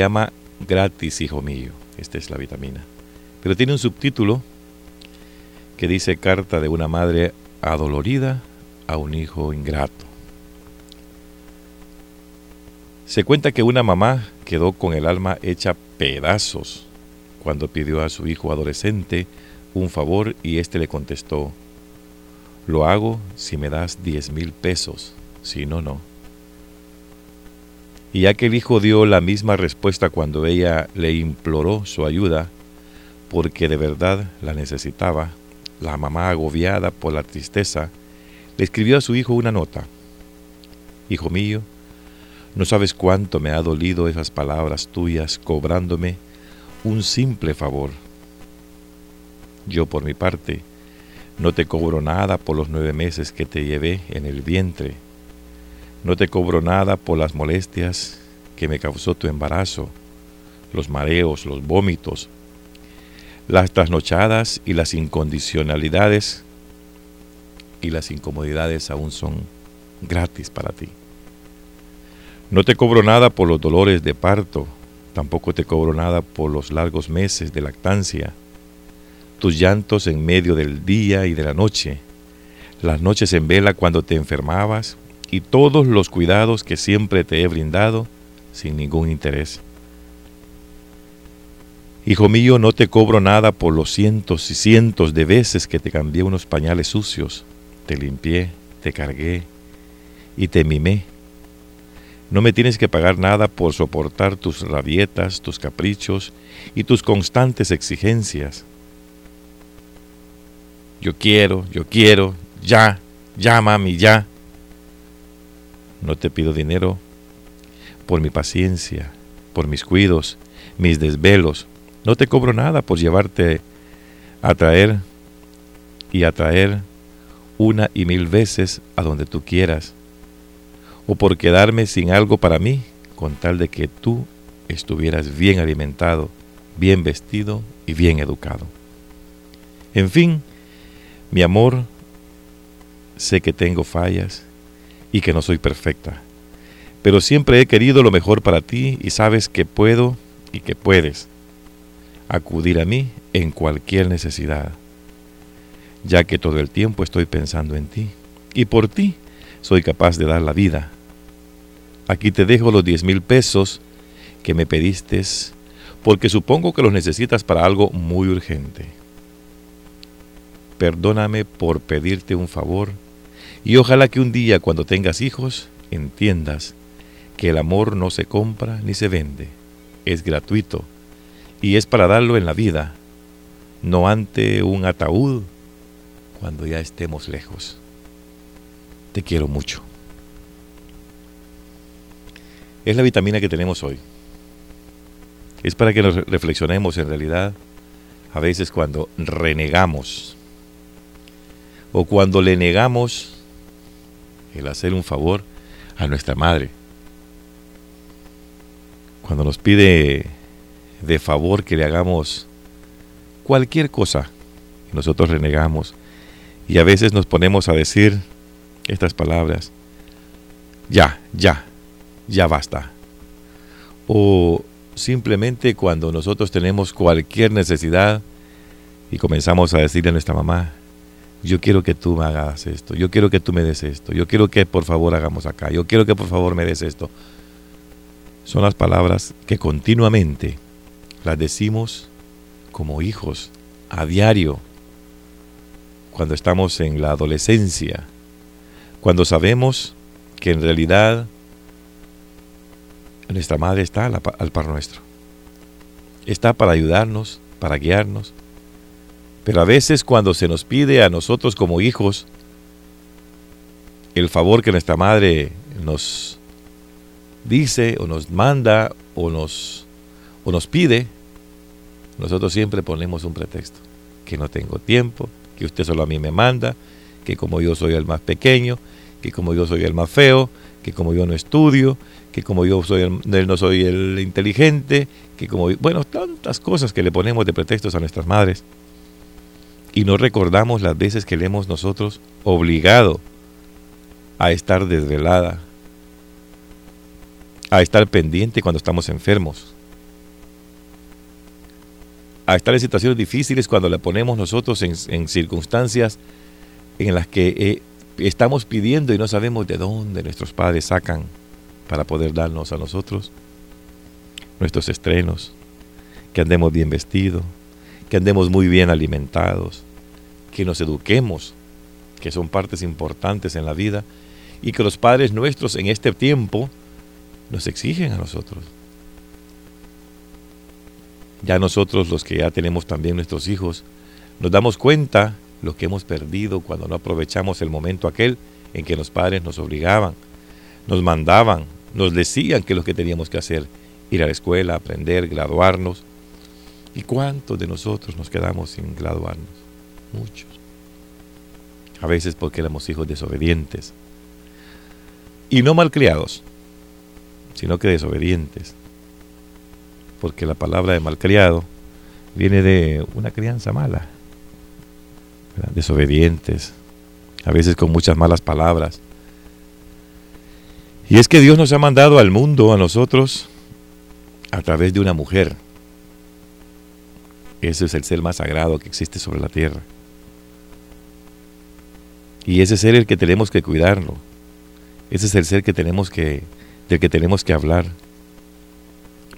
llama Gratis, hijo mío. Esta es la vitamina. Pero tiene un subtítulo que dice Carta de una madre adolorida a un hijo ingrato. Se cuenta que una mamá quedó con el alma hecha pedazos cuando pidió a su hijo adolescente un favor y éste le contestó, lo hago si me das diez mil pesos, si no, no. Y ya que el hijo dio la misma respuesta cuando ella le imploró su ayuda, porque de verdad la necesitaba, la mamá agobiada por la tristeza, le escribió a su hijo una nota. Hijo mío, no sabes cuánto me ha dolido esas palabras tuyas cobrándome un simple favor. Yo por mi parte, no te cobro nada por los nueve meses que te llevé en el vientre no te cobro nada por las molestias que me causó tu embarazo, los mareos, los vómitos, las trasnochadas y las incondicionalidades y las incomodidades aún son gratis para ti. No te cobro nada por los dolores de parto, tampoco te cobro nada por los largos meses de lactancia, tus llantos en medio del día y de la noche, las noches en vela cuando te enfermabas y todos los cuidados que siempre te he brindado sin ningún interés. Hijo mío, no te cobro nada por los cientos y cientos de veces que te cambié unos pañales sucios, te limpié, te cargué y te mimé. No me tienes que pagar nada por soportar tus rabietas, tus caprichos y tus constantes exigencias. Yo quiero, yo quiero, ya, ya, mami, ya. No te pido dinero por mi paciencia, por mis cuidos, mis desvelos. No te cobro nada por llevarte a traer y a traer una y mil veces a donde tú quieras, o por quedarme sin algo para mí, con tal de que tú estuvieras bien alimentado, bien vestido y bien educado. En fin, mi amor, sé que tengo fallas, y que no soy perfecta. Pero siempre he querido lo mejor para ti y sabes que puedo y que puedes acudir a mí en cualquier necesidad, ya que todo el tiempo estoy pensando en ti y por ti soy capaz de dar la vida. Aquí te dejo los diez mil pesos que me pediste porque supongo que los necesitas para algo muy urgente. Perdóname por pedirte un favor y ojalá que un día cuando tengas hijos entiendas que el amor no se compra ni se vende, es gratuito y es para darlo en la vida, no ante un ataúd cuando ya estemos lejos. Te quiero mucho. Es la vitamina que tenemos hoy. Es para que nos reflexionemos en realidad a veces cuando renegamos o cuando le negamos el hacer un favor a nuestra madre. Cuando nos pide de favor que le hagamos cualquier cosa, nosotros renegamos y a veces nos ponemos a decir estas palabras, ya, ya, ya basta. O simplemente cuando nosotros tenemos cualquier necesidad y comenzamos a decirle a nuestra mamá, yo quiero que tú me hagas esto, yo quiero que tú me des esto, yo quiero que por favor hagamos acá, yo quiero que por favor me des esto. Son las palabras que continuamente las decimos como hijos a diario, cuando estamos en la adolescencia, cuando sabemos que en realidad nuestra madre está al par nuestro, está para ayudarnos, para guiarnos, pero a veces cuando se nos pide a nosotros como hijos el favor que nuestra madre nos dice o nos manda o nos, o nos pide, nosotros siempre ponemos un pretexto, que no tengo tiempo, que usted solo a mí me manda, que como yo soy el más pequeño, que como yo soy el más feo, que como yo no estudio, que como yo no soy el inteligente, que como bueno, tantas cosas que le ponemos de pretextos a nuestras madres y no recordamos las veces que le hemos nosotros obligado a estar desvelada, a estar pendiente cuando estamos enfermos, a estar en situaciones difíciles cuando le ponemos nosotros en, circunstancias en las que eh, estamos pidiendo y no sabemos de dónde nuestros padres sacan para poder darnos a nosotros nuestros estrenos, que andemos bien vestidos, que andemos muy bien alimentados, que nos eduquemos, que son partes importantes en la vida, y que los padres nuestros en este tiempo nos exigen a nosotros. Ya nosotros los que ya tenemos también nuestros hijos, nos damos cuenta lo que hemos perdido cuando no aprovechamos el momento aquel en que los padres nos obligaban, nos mandaban, nos decían que lo que teníamos que hacer, ir a la escuela, aprender, graduarnos. ¿Y cuántos de nosotros nos quedamos sin graduarnos? Muchos. A veces porque éramos hijos desobedientes. Y no malcriados, sino que desobedientes. Porque la palabra de malcriado viene de una crianza mala. Desobedientes, a veces con muchas malas palabras. Y es que Dios nos ha mandado al mundo, a nosotros, a través de una mujer. Ese es el ser más sagrado que existe sobre la tierra. Y ese ser el que tenemos que cuidarlo. Ese es el ser que tenemos que, del que tenemos que hablar.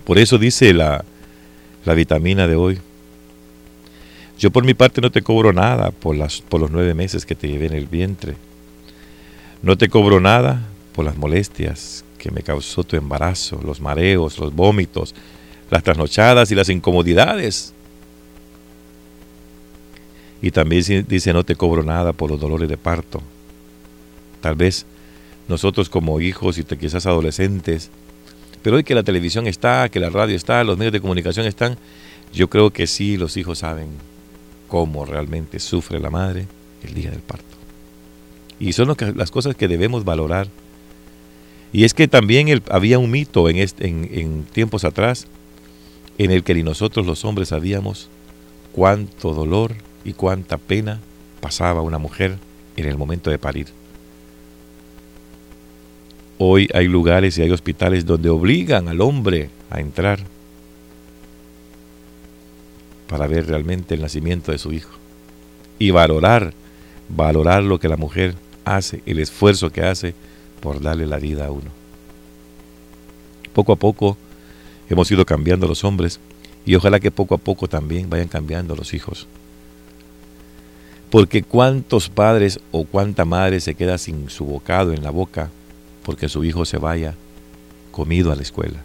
Por eso dice la, la vitamina de hoy. Yo por mi parte no te cobro nada por, las, por los nueve meses que te llevé en el vientre. No te cobro nada por las molestias que me causó tu embarazo, los mareos, los vómitos, las trasnochadas y las incomodidades. Y también dice, no te cobro nada por los dolores de parto. Tal vez nosotros como hijos y quizás adolescentes, pero hoy que la televisión está, que la radio está, los medios de comunicación están, yo creo que sí los hijos saben cómo realmente sufre la madre el día del parto. Y son las cosas que debemos valorar y es que también había un mito en, en, tiempos atrás en el que ni nosotros los hombres sabíamos cuánto dolor y cuánta pena pasaba una mujer en el momento de parir. Hoy hay lugares y hay hospitales donde obligan al hombre a entrar para ver realmente el nacimiento de su hijo y valorar, valorar lo que la mujer hace, el esfuerzo que hace por darle la vida a uno. Poco a poco hemos ido cambiando los hombres y ojalá que poco a poco también vayan cambiando los hijos. Porque cuántos padres o cuánta madre se queda sin su bocado en la boca porque su hijo se vaya comido a la escuela.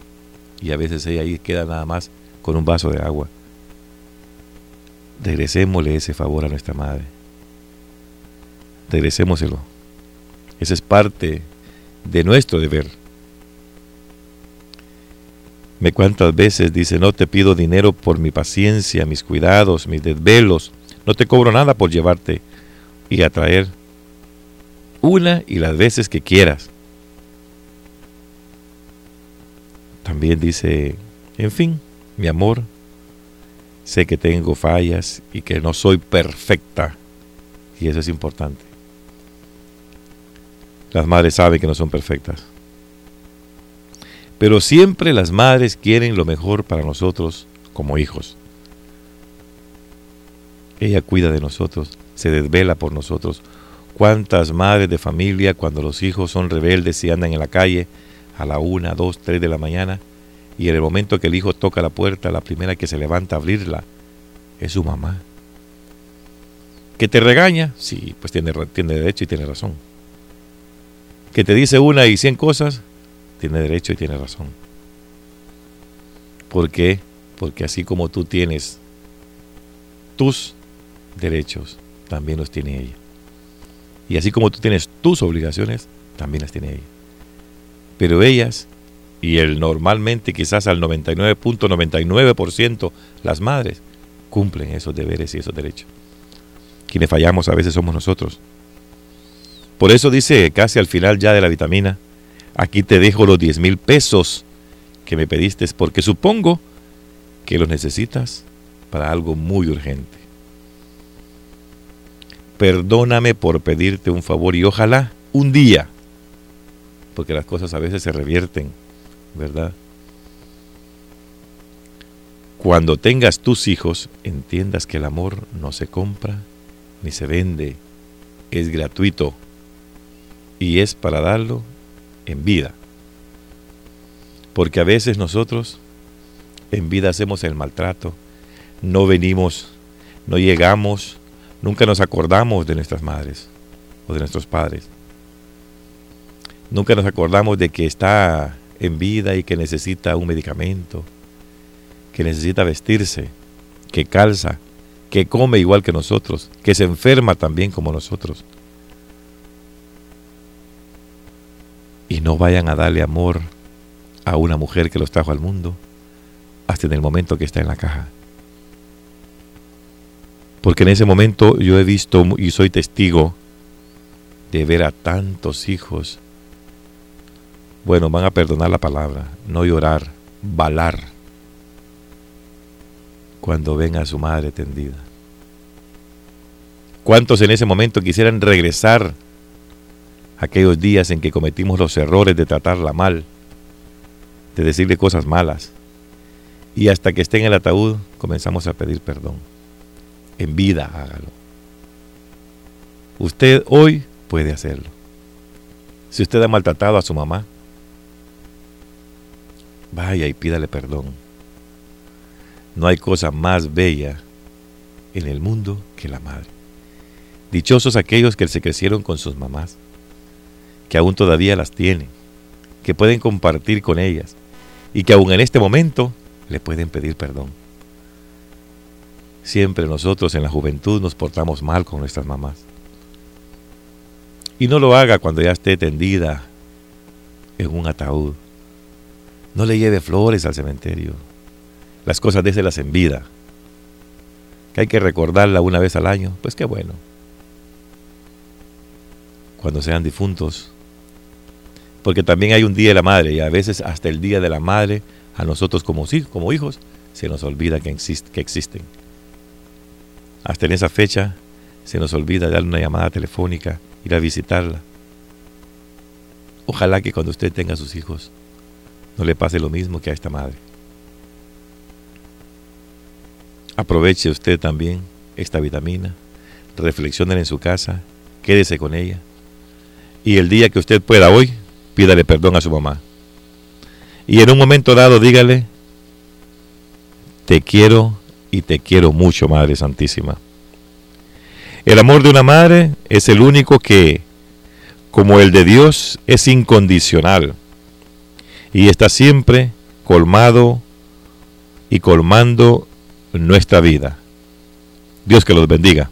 Y a veces ella ahí queda nada más con un vaso de agua. Regresémosle ese favor a nuestra madre. Regresémoselo. Esa es parte de nuestro deber. Me cuántas veces dice, no te pido dinero por mi paciencia, mis cuidados, mis desvelos, no te cobro nada por llevarte y atraer una y las veces que quieras. También dice, en fin, mi amor, sé que tengo fallas y que no soy perfecta y eso es importante. Las madres saben que no son perfectas. Pero siempre las madres quieren lo mejor para nosotros como hijos. Ella cuida de nosotros, se desvela por nosotros. ¿Cuántas madres de familia cuando los hijos son rebeldes y andan en la calle a la una, dos, tres de la mañana y en el momento que el hijo toca la puerta, la primera que se levanta a abrirla es su mamá? ¿Que te regaña? Sí, pues tiene, tiene derecho y tiene razón que te dice una y cien cosas, tiene derecho y tiene razón. ¿Por qué? Porque así como tú tienes tus derechos, también los tiene ella. Y así como tú tienes tus obligaciones, también las tiene ella. Pero ellas, y el normalmente quizás al 99.99% las madres, cumplen esos deberes y esos derechos. Quienes fallamos a veces somos nosotros. Por eso dice casi al final ya de la vitamina, aquí te dejo los 10 mil pesos que me pediste porque supongo que los necesitas para algo muy urgente. Perdóname por pedirte un favor y ojalá un día, porque las cosas a veces se revierten, ¿verdad? cuando tengas tus hijos, entiendas que el amor no se compra ni se vende, es gratuito y es para darlo en vida. Porque a veces nosotros en vida hacemos el maltrato, no venimos, no llegamos, nunca nos acordamos de nuestras madres o de nuestros padres. Nunca nos acordamos de que está en vida y que necesita un medicamento, que necesita vestirse, que calza, que come igual que nosotros, que se enferma también como nosotros. Y no vayan a darle amor a una mujer que los trajo al mundo hasta en el momento que está en la caja. Porque en ese momento yo he visto y soy testigo de ver a tantos hijos, bueno, van a perdonar la palabra, no llorar, balar, cuando ven a su madre tendida. ¿Cuántos en ese momento quisieran regresar aquellos días en que cometimos los errores de tratarla mal, de decirle cosas malas? Y hasta que esté en el ataúd comenzamos a pedir perdón. En vida hágalo. Usted hoy puede hacerlo. Si usted ha maltratado a su mamá, vaya y pídale perdón. No hay cosa más bella en el mundo que la madre. Dichosos aquellos que se crecieron con sus mamás, que aún todavía las tienen, que pueden compartir con ellas y que aún en este momento le pueden pedir perdón. Siempre nosotros en la juventud nos portamos mal con nuestras mamás. Y no lo haga cuando ya esté tendida en un ataúd. No le lleve flores al cementerio. Las cosas déselas en vida. Que hay que recordarla una vez al año, pues qué bueno. Cuando sean difuntos. Porque también hay un día de la madre y a veces hasta el día de la madre a nosotros como, como hijos se nos olvida que, que existen. Hasta en esa fecha se nos olvida darle una llamada telefónica, ir a visitarla. Ojalá que cuando usted tenga sus hijos no le pase lo mismo que a esta madre. Aproveche usted también esta vitamina, reflexione en su casa, quédese con ella. Y el día que usted pueda hoy, pídale perdón a su mamá. Y en un momento dado dígale, te quiero y te quiero mucho, Madre Santísima. El amor de una madre es el único que, como el de Dios, es incondicional y está siempre colmado y colmando nuestra vida. Dios que los bendiga.